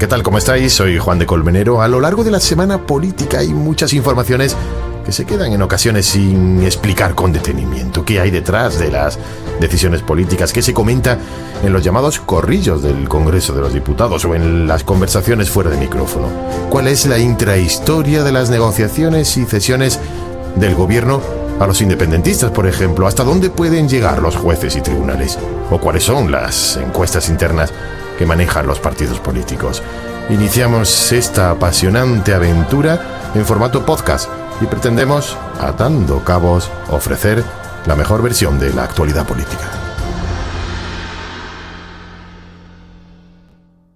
¿Qué tal? ¿Cómo estáis? Soy Juan de Colmenero. A lo largo de la semana política hay muchas informaciones que se quedan en ocasiones sin explicar con detenimiento qué hay detrás de las decisiones políticas, qué se comenta en los llamados corrillos del Congreso de los Diputados o en las conversaciones fuera de micrófono. ¿Cuál es la intrahistoria de las negociaciones y cesiones del gobierno a los independentistas, por ejemplo? ¿Hasta dónde pueden llegar los jueces y tribunales? ¿O cuáles son las encuestas internas que manejan los partidos políticos? Iniciamos esta apasionante aventura en formato podcast y pretendemos, atando cabos, ofrecer la mejor versión de la actualidad política.